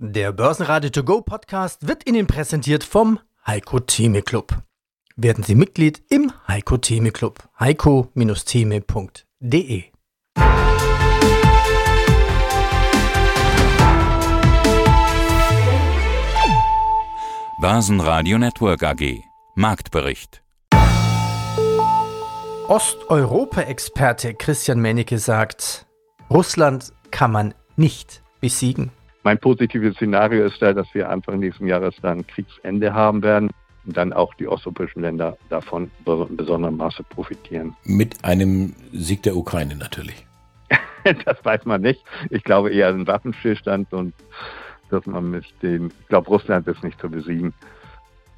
Der Börsenradio To Go Podcast wird Ihnen präsentiert vom Heiko Theme Club. Werden Sie Mitglied im Heiko Theme Club. heiko-theme.de Börsenradio Network AG Marktbericht Osteuropa-Experte Christian Mennecke sagt, Russland kann man nicht besiegen. Mein positives Szenario ist da, dass wir Anfang nächsten Jahres dann Kriegsende haben werden und dann auch die osteuropäischen Länder davon in besonderem Maße profitieren. Mit einem Sieg der Ukraine natürlich. das weiß man nicht. Ich glaube eher ein Waffenstillstand und dass man mit dem, ich glaube, Russland ist nicht zu besiegen.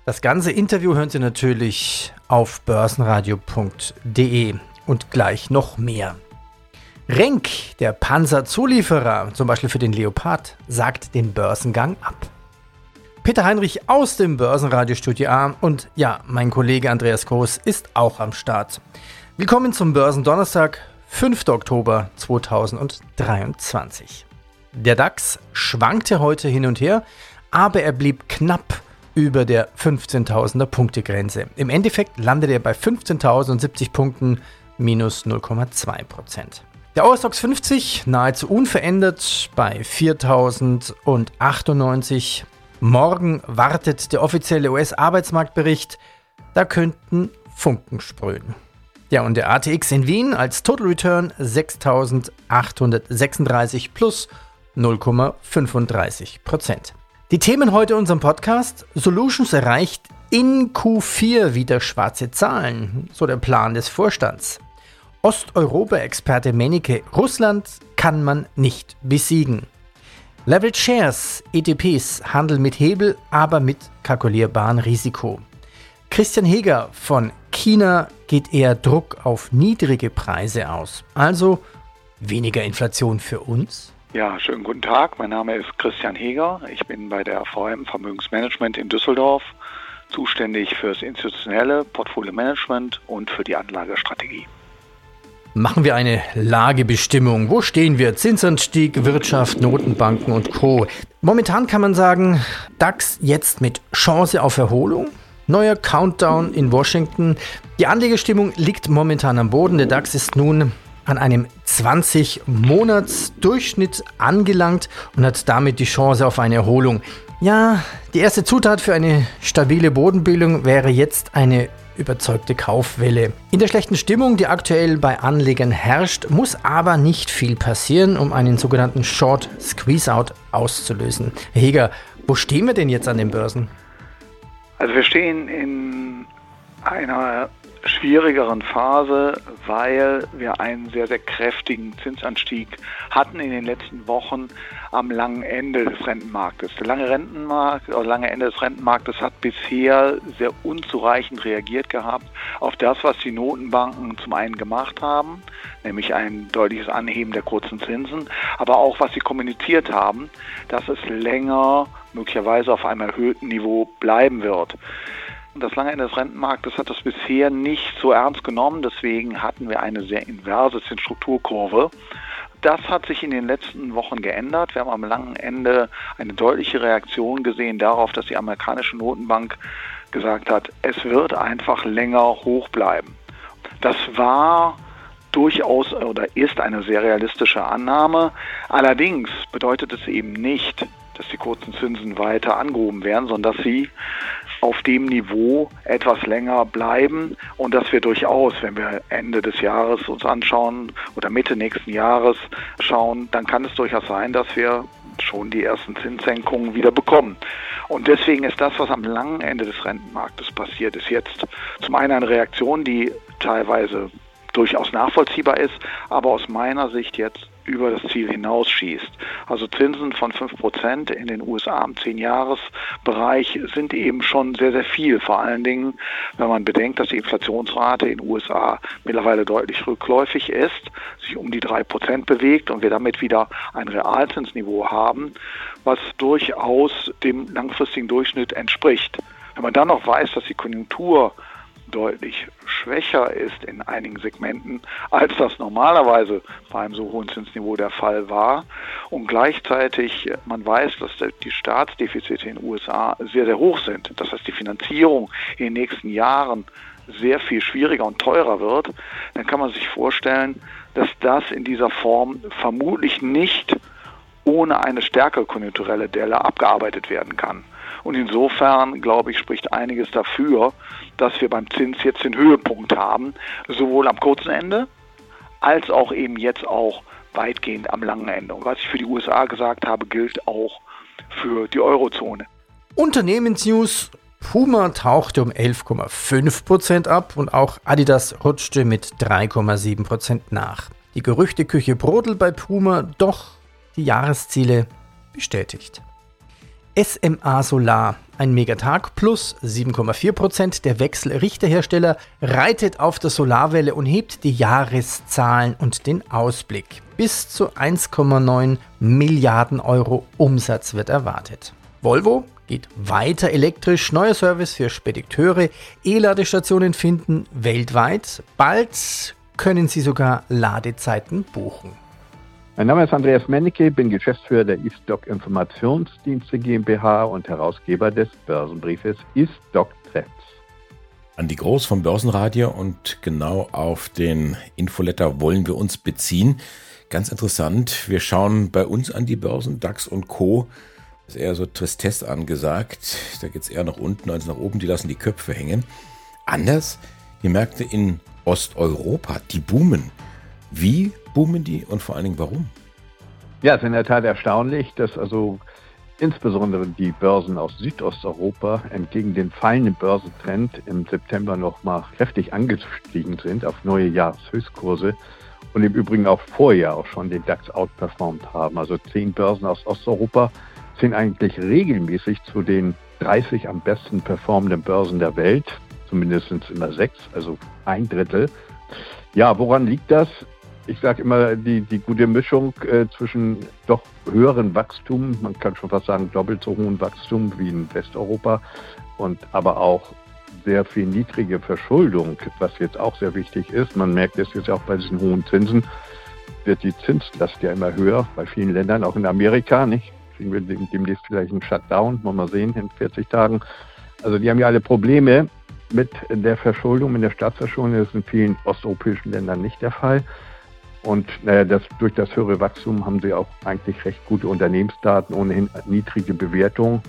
Das ganze Interview hören Sie natürlich auf börsenradio.de und gleich noch mehr. Renk, der Panzerzulieferer, zum Beispiel für den Leopard, sagt den Börsengang ab. Peter Heinrich aus dem Börsenradiostudio A und ja, mein Kollege Andreas Groß ist auch am Start. Willkommen zum Börsendonnerstag, 5. Oktober 2023. Der DAX schwankte heute hin und her, aber er blieb knapp über der 15.000er Punktegrenze. Im Endeffekt landete er bei 15.070 Punkten minus 0,2 Prozent. Der Eurostox 50 nahezu unverändert bei 4.098. Morgen wartet der offizielle US-Arbeitsmarktbericht. Da könnten Funken sprühen. Ja, und der ATX in Wien als Total Return 6.836 plus 0,35 Prozent. Die Themen heute in unserem Podcast. Solutions erreicht in Q4 wieder schwarze Zahlen, so der Plan des Vorstands. Osteuropa-Experte Mennike, Russland kann man nicht besiegen. Leverage Shares, ETPs, handeln mit Hebel, aber mit kalkulierbarem Risiko. Christian Heger von China geht eher Druck auf niedrige Preise aus. Also weniger Inflation für uns? Ja, schönen guten Tag. Mein Name ist Christian Heger. Ich bin bei der VM Vermögensmanagement in Düsseldorf zuständig fürs institutionelle Portfolio Management und für die Anlagestrategie. Machen wir eine Lagebestimmung. Wo stehen wir? Zinsanstieg, Wirtschaft, Notenbanken und Co. Momentan kann man sagen, DAX jetzt mit Chance auf Erholung. Neuer Countdown in Washington. Die Anlegestimmung liegt momentan am Boden. Der DAX ist nun an einem 20-Monats-Durchschnitt angelangt und hat damit die Chance auf eine Erholung. Ja, die erste Zutat für eine stabile Bodenbildung wäre jetzt eine überzeugte Kaufwelle. In der schlechten Stimmung, die aktuell bei Anlegern herrscht, muss aber nicht viel passieren, um einen sogenannten Short Squeeze-Out auszulösen. Herr Heger, wo stehen wir denn jetzt an den Börsen? Also wir stehen in einer schwierigeren Phase, weil wir einen sehr, sehr kräftigen Zinsanstieg hatten in den letzten Wochen am langen Ende des Rentenmarktes. Der lange Rentenmarkt oder lange Ende des Rentenmarktes hat bisher sehr unzureichend reagiert gehabt auf das, was die Notenbanken zum einen gemacht haben, nämlich ein deutliches Anheben der kurzen Zinsen, aber auch was sie kommuniziert haben, dass es länger möglicherweise auf einem erhöhten Niveau bleiben wird. Das lange Ende des Rentenmarktes hat das bisher nicht so ernst genommen. Deswegen hatten wir eine sehr inverse Zinsstrukturkurve. Das hat sich in den letzten Wochen geändert. Wir haben am langen Ende eine deutliche Reaktion gesehen darauf, dass die amerikanische Notenbank gesagt hat, es wird einfach länger hoch bleiben. Das war durchaus oder ist eine sehr realistische Annahme. Allerdings bedeutet es eben nicht, dass die kurzen Zinsen weiter angehoben werden, sondern dass sie auf dem Niveau etwas länger bleiben und dass wir durchaus, wenn wir Ende des Jahres uns anschauen oder Mitte nächsten Jahres schauen, dann kann es durchaus sein, dass wir schon die ersten Zinssenkungen wieder bekommen. Und deswegen ist das, was am langen Ende des Rentenmarktes passiert, ist jetzt zum einen eine Reaktion, die teilweise durchaus nachvollziehbar ist, aber aus meiner Sicht jetzt über das Ziel hinausschießt. Also Zinsen von 5% in den USA im 10-Jahres-Bereich sind eben schon sehr, sehr viel. Vor allen Dingen, wenn man bedenkt, dass die Inflationsrate in den USA mittlerweile deutlich rückläufig ist, sich um die 3% bewegt und wir damit wieder ein Realzinsniveau haben, was durchaus dem langfristigen Durchschnitt entspricht. Wenn man dann noch weiß, dass die Konjunktur deutlich schwächer ist in einigen Segmenten, als das normalerweise bei einem so hohen Zinsniveau der Fall war. Und gleichzeitig, man weiß, dass die Staatsdefizite in den USA sehr, sehr hoch sind. Das heißt, die Finanzierung in den nächsten Jahren sehr viel schwieriger und teurer wird, dann kann man sich vorstellen, dass das in dieser Form vermutlich nicht ohne eine stärkere konjunkturelle Delle abgearbeitet werden kann. Und insofern, glaube ich, spricht einiges dafür, dass wir beim Zins jetzt den Höhepunkt haben, sowohl am kurzen Ende als auch eben jetzt auch weitgehend am langen Ende. Und was ich für die USA gesagt habe, gilt auch für die Eurozone. Unternehmensnews. Puma tauchte um 11,5% ab und auch Adidas rutschte mit 3,7% nach. Die Gerüchteküche brodelt bei Puma, doch die Jahresziele bestätigt. SMA Solar, ein Megatag plus 7,4%. Der Wechselrichterhersteller reitet auf der Solarwelle und hebt die Jahreszahlen und den Ausblick. Bis zu 1,9 Milliarden Euro Umsatz wird erwartet. Volvo geht weiter elektrisch. Neuer Service für Spediteure. E-Ladestationen finden weltweit. Bald können Sie sogar Ladezeiten buchen. Mein Name ist Andreas Mennecke, bin Geschäftsführer der eStock Informationsdienste GmbH und Herausgeber des Börsenbriefes eStock Trends. Andi Groß vom Börsenradio und genau auf den Infoletter wollen wir uns beziehen. Ganz interessant, wir schauen bei uns an die Börsen, DAX und Co. Das ist eher so Tristesse angesagt. Da geht es eher nach unten als nach oben, die lassen die Köpfe hängen. Anders, die Märkte in Osteuropa, die boomen. Wie boomen die und vor allen Dingen warum? Ja, es ist in der Tat erstaunlich, dass also insbesondere die Börsen aus Südosteuropa entgegen den fallenden Börsentrend im September nochmal kräftig angestiegen sind auf neue Jahreshöchstkurse und im Übrigen auch vorher auch schon den DAX outperformt haben. Also zehn Börsen aus Osteuropa sind eigentlich regelmäßig zu den 30 am besten performenden Börsen der Welt. Zumindest immer sechs, also ein Drittel. Ja, woran liegt das? Ich sage immer, die, die gute Mischung äh, zwischen doch höheren Wachstum, man kann schon fast sagen doppelt so hohen Wachstum wie in Westeuropa und aber auch sehr viel niedrige Verschuldung, was jetzt auch sehr wichtig ist. Man merkt es jetzt auch bei diesen hohen Zinsen, wird die Zinslast ja immer höher bei vielen Ländern, auch in Amerika, nicht? Kriegen wir demnächst vielleicht einen Shutdown, wollen wir sehen, in 40 Tagen. Also die haben ja alle Probleme mit der Verschuldung, mit der Staatsverschuldung. Das ist in vielen osteuropäischen Ländern nicht der Fall. Und naja, das, durch das höhere Wachstum haben sie auch eigentlich recht gute Unternehmensdaten, ohnehin niedrige Bewertungen.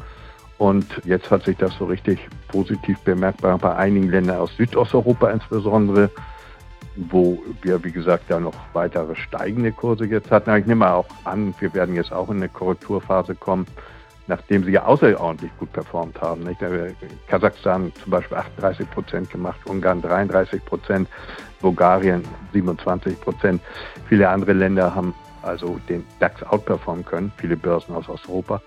Und jetzt hat sich das so richtig positiv bemerkbar bei einigen Ländern aus Südosteuropa insbesondere, wo wir, wie gesagt, da noch weitere steigende Kurse jetzt hatten. ich nehme auch an, wir werden jetzt auch in eine Korrekturphase kommen nachdem sie ja außerordentlich gut performt haben. Nicht? Kasachstan zum Beispiel 38 Prozent gemacht, Ungarn 33 Prozent, Bulgarien 27 Prozent. Viele andere Länder haben also den DAX outperformen können, viele Börsen aus Osteuropa.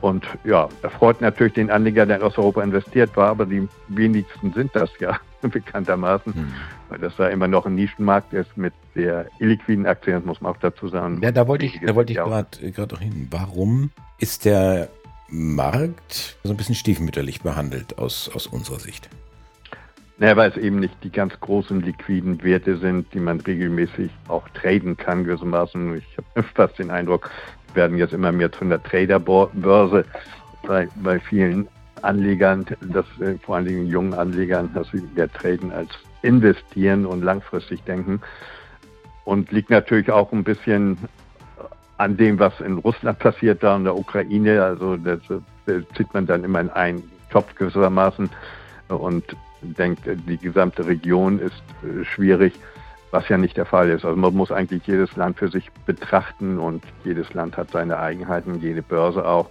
Und ja, er freut natürlich den Anleger, der in Osteuropa investiert war, aber die wenigsten sind das ja bekanntermaßen, hm. weil das da immer noch ein Nischenmarkt ist mit sehr illiquiden Aktien, muss man auch dazu sagen. Ja, da wollte ich, da wollte ich gerade auch hin. Warum ist der Markt so ein bisschen stiefmütterlich behandelt aus, aus unserer Sicht? Naja, weil es eben nicht die ganz großen liquiden Werte sind, die man regelmäßig auch traden kann, gewissermaßen. Ich habe fast den Eindruck, wir werden jetzt immer mehr von der Traderbörse bei, bei vielen Anlegern, dass, äh, vor allen Dingen jungen Anlegern, dass sie mehr traden als investieren und langfristig denken. Und liegt natürlich auch ein bisschen an dem, was in Russland passiert da in der Ukraine. Also das, das zieht man dann immer in einen Topf gewissermaßen und denkt, die gesamte Region ist äh, schwierig, was ja nicht der Fall ist. Also man muss eigentlich jedes Land für sich betrachten und jedes Land hat seine Eigenheiten, jede Börse auch.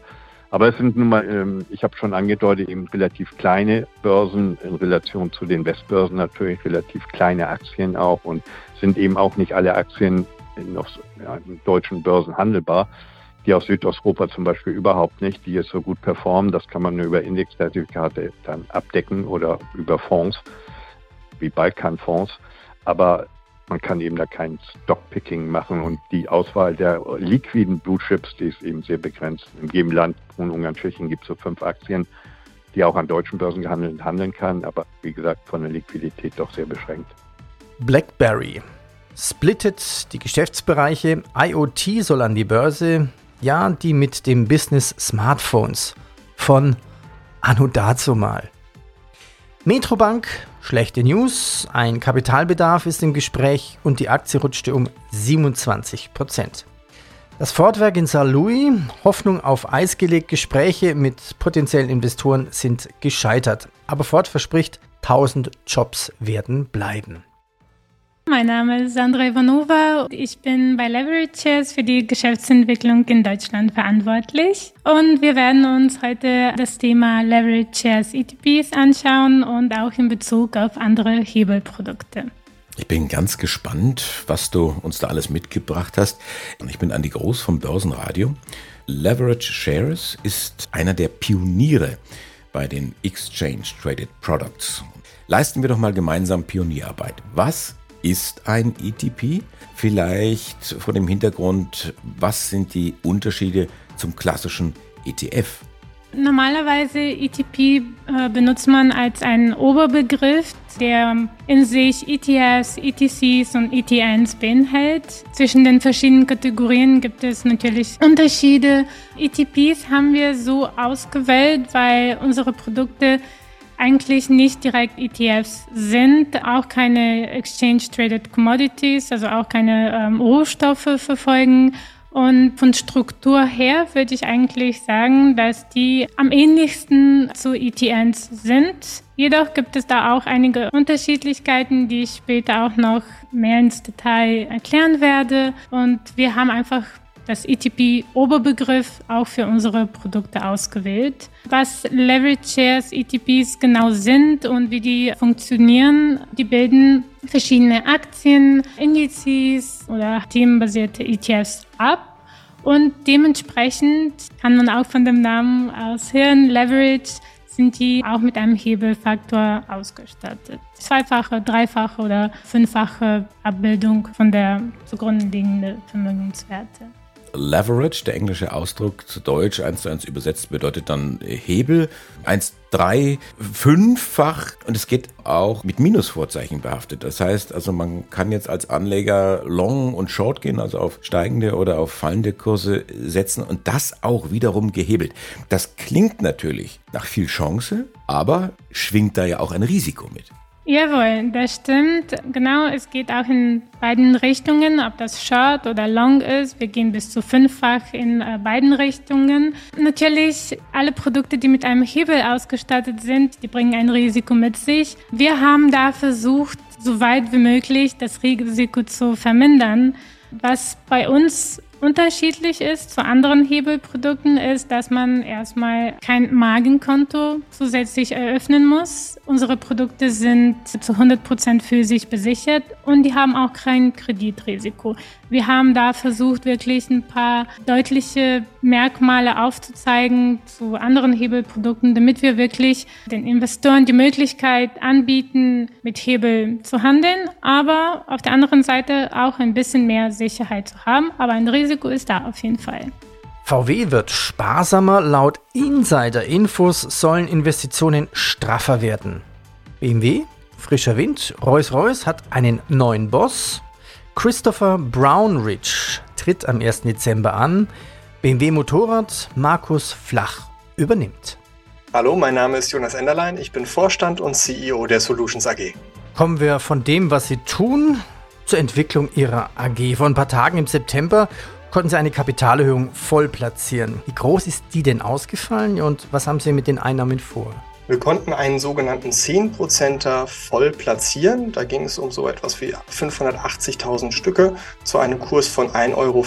Aber es sind nun mal, ähm, ich habe schon angedeutet, eben relativ kleine Börsen in Relation zu den Westbörsen natürlich, relativ kleine Aktien auch und sind eben auch nicht alle Aktien noch ja, in deutschen Börsen handelbar, die aus Südosteuropa zum Beispiel überhaupt nicht, die jetzt so gut performen. Das kann man nur über Indexzertifikate dann abdecken oder über Fonds, wie Balkanfonds. Aber man kann eben da kein Stockpicking machen und die Auswahl der liquiden Blue Chips, die ist eben sehr begrenzt. In jedem Land, Polen, Ungarn, Tschechien gibt es so fünf Aktien, die auch an deutschen Börsen gehandelt handeln kann, aber wie gesagt von der Liquidität doch sehr beschränkt. BlackBerry splittet die Geschäftsbereiche. IoT soll an die Börse, ja, die mit dem Business Smartphones von Anno dazu mal. Metrobank, schlechte News, ein Kapitalbedarf ist im Gespräch und die Aktie rutschte um 27 Prozent. Das Fortwerk in Saarlouis, Hoffnung auf Eis gelegt, Gespräche mit potenziellen Investoren sind gescheitert. Aber Ford verspricht, 1000 Jobs werden bleiben. Mein Name ist Sandra Ivanova. Ich bin bei Leverages für die Geschäftsentwicklung in Deutschland verantwortlich. Und wir werden uns heute das Thema Leverages ETPs anschauen und auch in Bezug auf andere Hebelprodukte. Ich bin ganz gespannt, was du uns da alles mitgebracht hast. Ich bin Andi Groß vom Börsenradio. Leverage Shares ist einer der Pioniere bei den Exchange Traded Products. Leisten wir doch mal gemeinsam Pionierarbeit. Was ist ein ETP? Vielleicht vor dem Hintergrund, was sind die Unterschiede zum klassischen ETF? Normalerweise ETP äh, benutzt man als einen Oberbegriff, der in sich ETFs, ETCs und ETNs beinhaltet. Zwischen den verschiedenen Kategorien gibt es natürlich Unterschiede. ETPs haben wir so ausgewählt, weil unsere Produkte eigentlich nicht direkt ETFs sind, auch keine Exchange Traded Commodities, also auch keine ähm, Rohstoffe verfolgen und von Struktur her würde ich eigentlich sagen, dass die am ähnlichsten zu ETNs sind. Jedoch gibt es da auch einige Unterschiedlichkeiten, die ich später auch noch mehr ins Detail erklären werde. Und wir haben einfach das ETP-Oberbegriff auch für unsere Produkte ausgewählt. Was Leverage Shares ETPs genau sind und wie die funktionieren, die bilden verschiedene Aktien, Indizes oder themenbasierte ETFs ab. Und dementsprechend kann man auch von dem Namen aus hören, Leverage sind die auch mit einem Hebelfaktor ausgestattet. Zweifache, dreifache oder fünffache Abbildung von der zugrunde liegenden Vermögenswerte. Leverage, der englische Ausdruck zu Deutsch, eins zu eins übersetzt, bedeutet dann Hebel. Eins, drei, fünffach. Und es geht auch mit Minusvorzeichen behaftet. Das heißt, also man kann jetzt als Anleger Long und Short gehen, also auf steigende oder auf fallende Kurse setzen und das auch wiederum gehebelt. Das klingt natürlich nach viel Chance, aber schwingt da ja auch ein Risiko mit. Jawohl, das stimmt. Genau, es geht auch in beiden Richtungen, ob das Short oder Long ist. Wir gehen bis zu fünffach in äh, beiden Richtungen. Natürlich, alle Produkte, die mit einem Hebel ausgestattet sind, die bringen ein Risiko mit sich. Wir haben da versucht, so weit wie möglich das Risiko zu vermindern. Was bei uns unterschiedlich ist zu anderen Hebelprodukten, ist, dass man erstmal kein Magenkonto zusätzlich eröffnen muss. Unsere Produkte sind zu 100 Prozent physisch besichert und die haben auch kein Kreditrisiko. Wir haben da versucht, wirklich ein paar deutliche Merkmale aufzuzeigen zu anderen Hebelprodukten, damit wir wirklich den Investoren die Möglichkeit anbieten, mit Hebel zu handeln, aber auf der anderen Seite auch ein bisschen mehr Sicherheit zu haben. Aber ein Risiko ist da auf jeden Fall. VW wird sparsamer. Laut Insider-Infos sollen Investitionen straffer werden. BMW, frischer Wind, Rolls-Royce hat einen neuen Boss. Christopher Brownridge tritt am 1. Dezember an. BMW Motorrad Markus Flach übernimmt. Hallo, mein Name ist Jonas Enderlein. Ich bin Vorstand und CEO der Solutions AG. Kommen wir von dem, was Sie tun, zur Entwicklung Ihrer AG. Vor ein paar Tagen im September konnten Sie eine Kapitalerhöhung voll platzieren. Wie groß ist die denn ausgefallen und was haben Sie mit den Einnahmen vor? Wir konnten einen sogenannten 10%er voll platzieren. Da ging es um so etwas wie 580.000 Stücke zu einem Kurs von 1,45 Euro.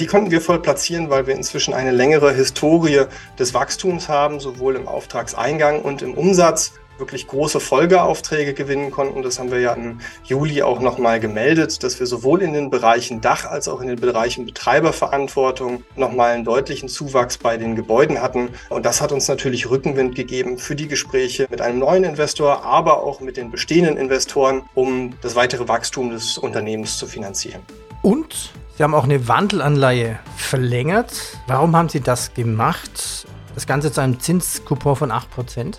Die konnten wir voll platzieren, weil wir inzwischen eine längere Historie des Wachstums haben, sowohl im Auftragseingang und im Umsatz wirklich große Folgeaufträge gewinnen konnten. Das haben wir ja im Juli auch nochmal gemeldet, dass wir sowohl in den Bereichen Dach als auch in den Bereichen Betreiberverantwortung nochmal einen deutlichen Zuwachs bei den Gebäuden hatten. Und das hat uns natürlich Rückenwind gegeben für die Gespräche mit einem neuen Investor, aber auch mit den bestehenden Investoren, um das weitere Wachstum des Unternehmens zu finanzieren. Und Sie haben auch eine Wandelanleihe verlängert. Warum haben Sie das gemacht? Das Ganze zu einem Zinskupon von 8%.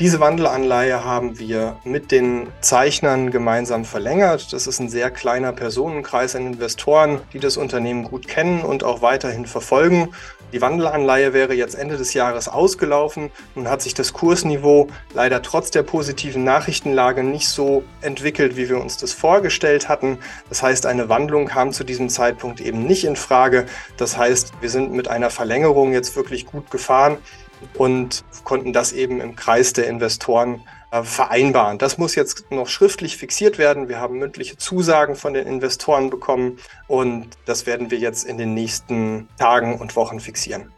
Diese Wandelanleihe haben wir mit den Zeichnern gemeinsam verlängert. Das ist ein sehr kleiner Personenkreis an Investoren, die das Unternehmen gut kennen und auch weiterhin verfolgen. Die Wandelanleihe wäre jetzt Ende des Jahres ausgelaufen. Nun hat sich das Kursniveau leider trotz der positiven Nachrichtenlage nicht so entwickelt, wie wir uns das vorgestellt hatten. Das heißt, eine Wandlung kam zu diesem Zeitpunkt eben nicht in Frage. Das heißt, wir sind mit einer Verlängerung jetzt wirklich gut gefahren und konnten das eben im Kreis der Investoren äh, vereinbaren. Das muss jetzt noch schriftlich fixiert werden. Wir haben mündliche Zusagen von den Investoren bekommen und das werden wir jetzt in den nächsten Tagen und Wochen fixieren.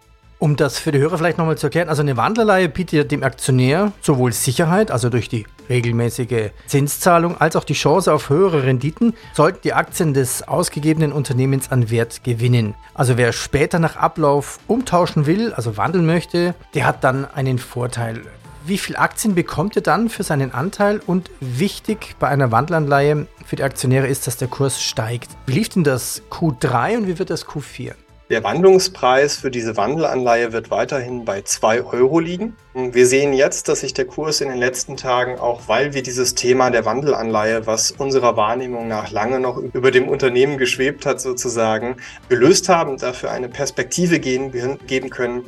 Um das für die Hörer vielleicht nochmal zu erklären, also eine Wandlerleihe bietet dem Aktionär sowohl Sicherheit, also durch die regelmäßige Zinszahlung, als auch die Chance auf höhere Renditen, sollten die Aktien des ausgegebenen Unternehmens an Wert gewinnen. Also wer später nach Ablauf umtauschen will, also wandeln möchte, der hat dann einen Vorteil. Wie viel Aktien bekommt er dann für seinen Anteil? Und wichtig bei einer Wandelanleihe für die Aktionäre ist, dass der Kurs steigt. Wie lief denn das Q3 und wie wird das Q4? Der Wandlungspreis für diese Wandelanleihe wird weiterhin bei 2 Euro liegen. Wir sehen jetzt, dass sich der Kurs in den letzten Tagen, auch weil wir dieses Thema der Wandelanleihe, was unserer Wahrnehmung nach lange noch über dem Unternehmen geschwebt hat, sozusagen, gelöst haben, dafür eine Perspektive geben, geben können.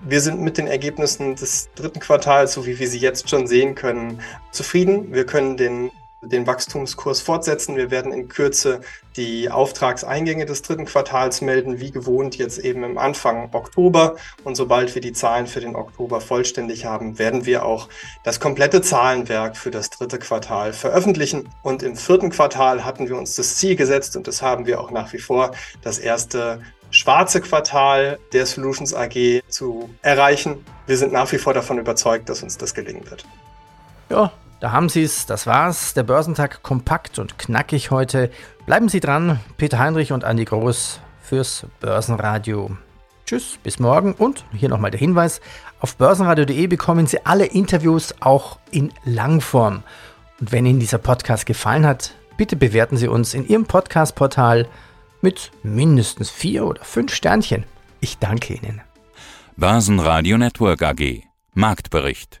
Wir sind mit den Ergebnissen des dritten Quartals, so wie wir sie jetzt schon sehen können, zufrieden. Wir können den den Wachstumskurs fortsetzen. Wir werden in Kürze die Auftragseingänge des dritten Quartals melden, wie gewohnt jetzt eben im Anfang Oktober. Und sobald wir die Zahlen für den Oktober vollständig haben, werden wir auch das komplette Zahlenwerk für das dritte Quartal veröffentlichen. Und im vierten Quartal hatten wir uns das Ziel gesetzt und das haben wir auch nach wie vor, das erste schwarze Quartal der Solutions AG zu erreichen. Wir sind nach wie vor davon überzeugt, dass uns das gelingen wird. Ja, da haben Sie es, das war's. Der Börsentag kompakt und knackig heute. Bleiben Sie dran, Peter Heinrich und Andi Groß fürs Börsenradio. Tschüss, bis morgen und hier nochmal der Hinweis: Auf börsenradio.de bekommen Sie alle Interviews auch in Langform. Und wenn Ihnen dieser Podcast gefallen hat, bitte bewerten Sie uns in Ihrem Podcast-Portal mit mindestens vier oder fünf Sternchen. Ich danke Ihnen. Börsenradio Network AG Marktbericht